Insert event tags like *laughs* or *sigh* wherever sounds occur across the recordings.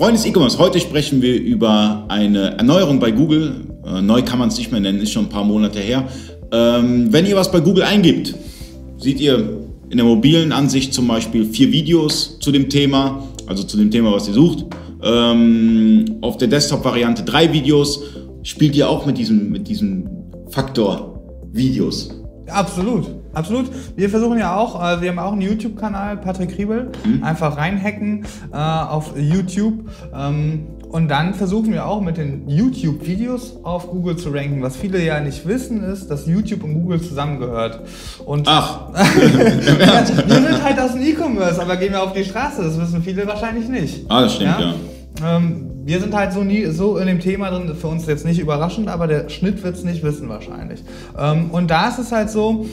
Freunde des E-Commerce, heute sprechen wir über eine Erneuerung bei Google. Äh, neu kann man es nicht mehr nennen, ist schon ein paar Monate her. Ähm, wenn ihr was bei Google eingibt, seht ihr in der mobilen Ansicht zum Beispiel vier Videos zu dem Thema, also zu dem Thema, was ihr sucht. Ähm, auf der Desktop-Variante drei Videos. Spielt ihr auch mit diesem, mit diesem Faktor Videos? Absolut, absolut. Wir versuchen ja auch, äh, wir haben auch einen YouTube-Kanal, Patrick Riebel, mhm. einfach reinhacken äh, auf YouTube. Ähm, und dann versuchen wir auch mit den YouTube-Videos auf Google zu ranken. Was viele ja nicht wissen, ist, dass YouTube und Google zusammengehört. Und Ach. *laughs* wir sind halt aus dem E-Commerce, aber gehen wir auf die Straße. Das wissen viele wahrscheinlich nicht. Ah, das stimmt, ja. ja. Ähm, wir sind halt so, nie, so in dem Thema drin, für uns jetzt nicht überraschend, aber der Schnitt wird es nicht wissen wahrscheinlich. Ähm, und da ist es halt so,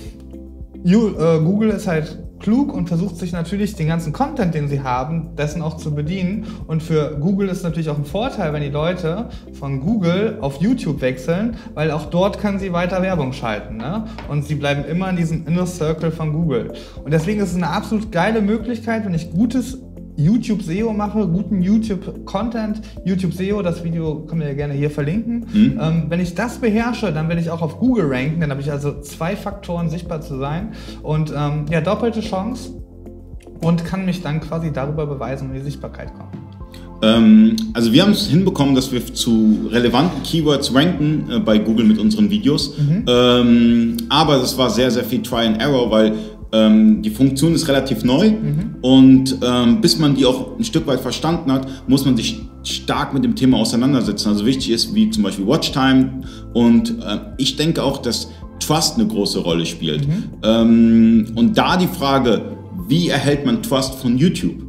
äh, Google ist halt klug und versucht sich natürlich den ganzen Content, den sie haben, dessen auch zu bedienen. Und für Google ist natürlich auch ein Vorteil, wenn die Leute von Google auf YouTube wechseln, weil auch dort können sie weiter Werbung schalten. Ne? Und sie bleiben immer in diesem Inner Circle von Google. Und deswegen ist es eine absolut geile Möglichkeit, wenn ich gutes YouTube SEO mache, guten YouTube Content, YouTube SEO, das Video können wir ja gerne hier verlinken. Mhm. Ähm, wenn ich das beherrsche, dann werde ich auch auf Google ranken, dann habe ich also zwei Faktoren sichtbar zu sein und ähm, ja, doppelte Chance und kann mich dann quasi darüber beweisen in die Sichtbarkeit kommen. Ähm, also wir haben es hinbekommen, dass wir zu relevanten Keywords ranken äh, bei Google mit unseren Videos. Mhm. Ähm, aber das war sehr, sehr viel Try and Error, weil ähm, die Funktion ist relativ neu mhm. und ähm, bis man die auch ein Stück weit verstanden hat, muss man sich stark mit dem Thema auseinandersetzen. Also wichtig ist wie zum Beispiel Watchtime und äh, ich denke auch, dass Trust eine große Rolle spielt. Mhm. Ähm, und da die Frage, wie erhält man Trust von YouTube?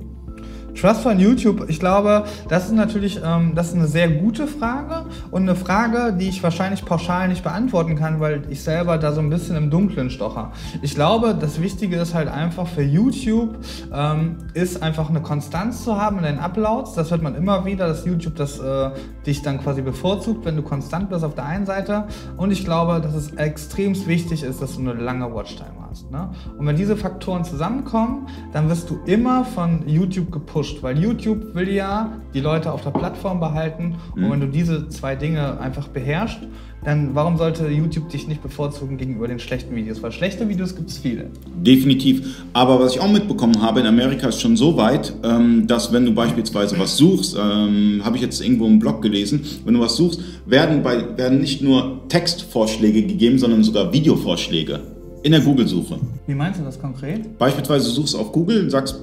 Trust von YouTube, ich glaube, das ist natürlich ähm, das ist eine sehr gute Frage und eine Frage, die ich wahrscheinlich pauschal nicht beantworten kann, weil ich selber da so ein bisschen im Dunkeln stocher. Ich glaube, das Wichtige ist halt einfach für YouTube, ähm, ist einfach eine Konstanz zu haben in den Uploads. Das hört man immer wieder, dass YouTube das äh, dich dann quasi bevorzugt, wenn du konstant bist auf der einen Seite. Und ich glaube, dass es extrem wichtig ist, dass du eine lange Watchtime hast. Ne? Und wenn diese Faktoren zusammenkommen, dann wirst du immer von YouTube gepusht pusht, weil YouTube will ja die Leute auf der Plattform behalten mhm. und wenn du diese zwei Dinge einfach beherrschst, dann warum sollte YouTube dich nicht bevorzugen gegenüber den schlechten Videos? Weil schlechte Videos gibt es viele. Definitiv. Aber was ich auch mitbekommen habe, in Amerika ist schon so weit, ähm, dass wenn du beispielsweise was suchst, ähm, habe ich jetzt irgendwo im Blog gelesen, wenn du was suchst, werden, bei, werden nicht nur Textvorschläge gegeben, sondern sogar Videovorschläge in der Google-Suche. Wie meinst du das konkret? Beispielsweise suchst du auf Google, sagst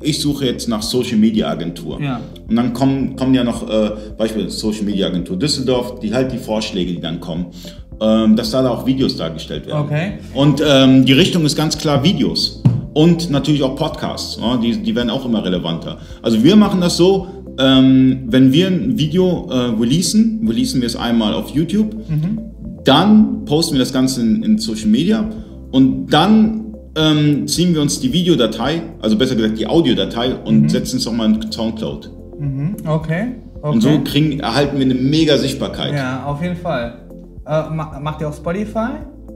ich suche jetzt nach Social Media Agentur. Ja. Und dann kommen, kommen ja noch äh, beispielsweise Social Media Agentur Düsseldorf, die halt die Vorschläge, die dann kommen, ähm, dass da auch Videos dargestellt werden. Okay. Und ähm, die Richtung ist ganz klar Videos. Und natürlich auch Podcasts, ja, die, die werden auch immer relevanter. Also wir machen das so, ähm, wenn wir ein Video äh, releasen, releasen wir es einmal auf YouTube, mhm. dann posten wir das Ganze in, in Social Media und dann ähm, ziehen wir uns die Videodatei, also besser gesagt die Audiodatei und mhm. setzen es nochmal in Soundcloud. Mhm. Okay. okay. Und so kriegen, erhalten wir eine mega Sichtbarkeit. Ja, auf jeden Fall. Äh, macht ihr auch Spotify?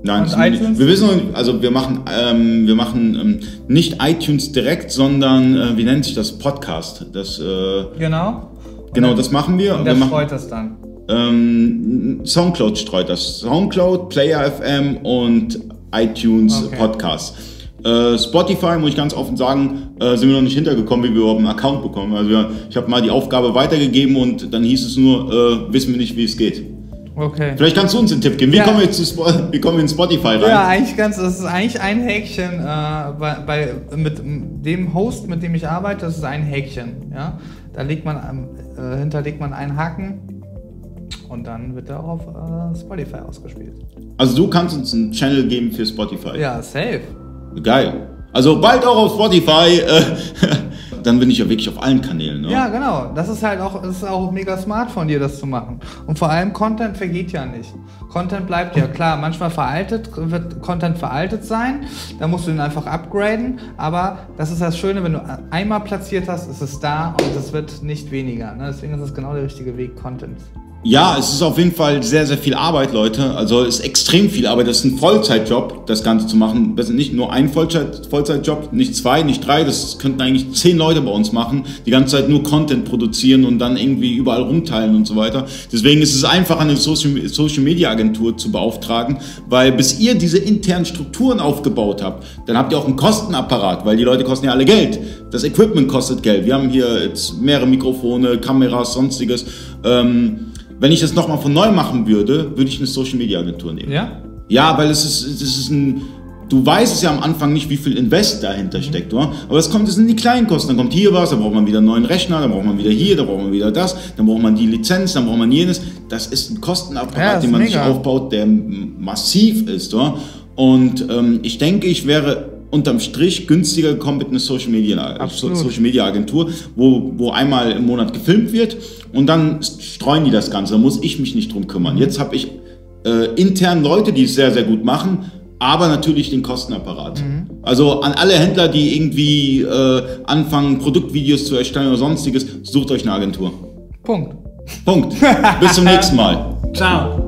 Nein, iTunes? wir wissen, also wir machen, ähm, wir machen ähm, nicht iTunes direkt, sondern äh, wie nennt sich das Podcast? Das, äh, genau. Und genau, das machen wir. Und der wir streut das dann. Ähm, Soundcloud streut das. Soundcloud, Player FM und iTunes okay. Podcast. Äh, Spotify, muss ich ganz offen sagen, äh, sind wir noch nicht hintergekommen, wie wir überhaupt einen Account bekommen. Also ja, ich habe mal die Aufgabe weitergegeben und dann hieß es nur, äh, wissen wir nicht, wie es geht. Okay. Vielleicht kannst du uns einen Tipp geben. Wie, ja. kommen, wir zu wie kommen wir in Spotify rein? Ja, eigentlich ganz, das ist eigentlich ein Häkchen äh, bei, bei, mit dem Host, mit dem ich arbeite, das ist ein Häkchen. Ja? Da legt man, hinterlegt man einen Haken und dann wird er auch auf äh, Spotify ausgespielt. Also du kannst uns einen Channel geben für Spotify? Ja, safe. Geil. Also bald auch auf Spotify. Äh, *laughs* dann bin ich ja wirklich auf allen Kanälen. Ne? Ja, genau. Das ist halt auch, das ist auch mega smart von dir, das zu machen. Und vor allem Content vergeht ja nicht. Content bleibt ja klar. Manchmal veraltet, wird Content veraltet sein. Da musst du ihn einfach upgraden. Aber das ist das Schöne, wenn du einmal platziert hast, ist es da und es wird nicht weniger. Ne? Deswegen ist es genau der richtige Weg, Content Ja, es ist auf jeden Fall sehr, sehr viel Arbeit, Leute. Also es ist extrem viel Arbeit. Das ist ein Vollzeitjob, das Ganze zu machen. Das ist nicht nur ein Vollzeit, Vollzeitjob, nicht zwei, nicht drei. Das könnten eigentlich zehn Leute bei uns machen, die ganze Zeit nur Content produzieren und dann irgendwie überall rumteilen und so weiter. Deswegen ist es einfach, eine Social, Social Media Agentur zu beauftragen, weil bis ihr diese internen Strukturen aufgebaut habt, dann habt ihr auch einen Kostenapparat, weil die Leute kosten ja alle Geld. Das Equipment kostet Geld. Wir haben hier jetzt mehrere Mikrofone, Kameras, sonstiges. Ähm, wenn ich das nochmal von neu machen würde, würde ich eine Social Media Agentur nehmen. Ja? Ja, weil es ist, es ist ein. Du weißt es ja am Anfang nicht, wie viel Invest dahinter Mhm. steckt, oder? Aber es kommt, es sind die kleinen Kosten. Dann kommt hier was, dann braucht man wieder einen neuen Rechner, dann braucht man wieder hier, dann braucht man wieder das, dann braucht man die Lizenz, dann braucht man jenes. Das ist ein Kostenapparat, Ja, den man sich mega. aufbaut, der massiv ist, oder? Und ähm, ich denke, ich wäre unterm Strich günstiger gekommen mit einer Social Media, Absolut. Social Media Agentur, wo, wo einmal im Monat gefilmt wird und dann streuen die das Ganze. Da muss ich mich nicht drum kümmern. Jetzt habe ich äh, intern Leute, die es sehr, sehr gut machen, aber natürlich den Kostenapparat. Also an alle Händler, die irgendwie äh, anfangen, Produktvideos zu erstellen oder sonstiges, sucht euch eine Agentur. Punkt. Punkt. Bis zum *laughs* nächsten Mal. Ciao.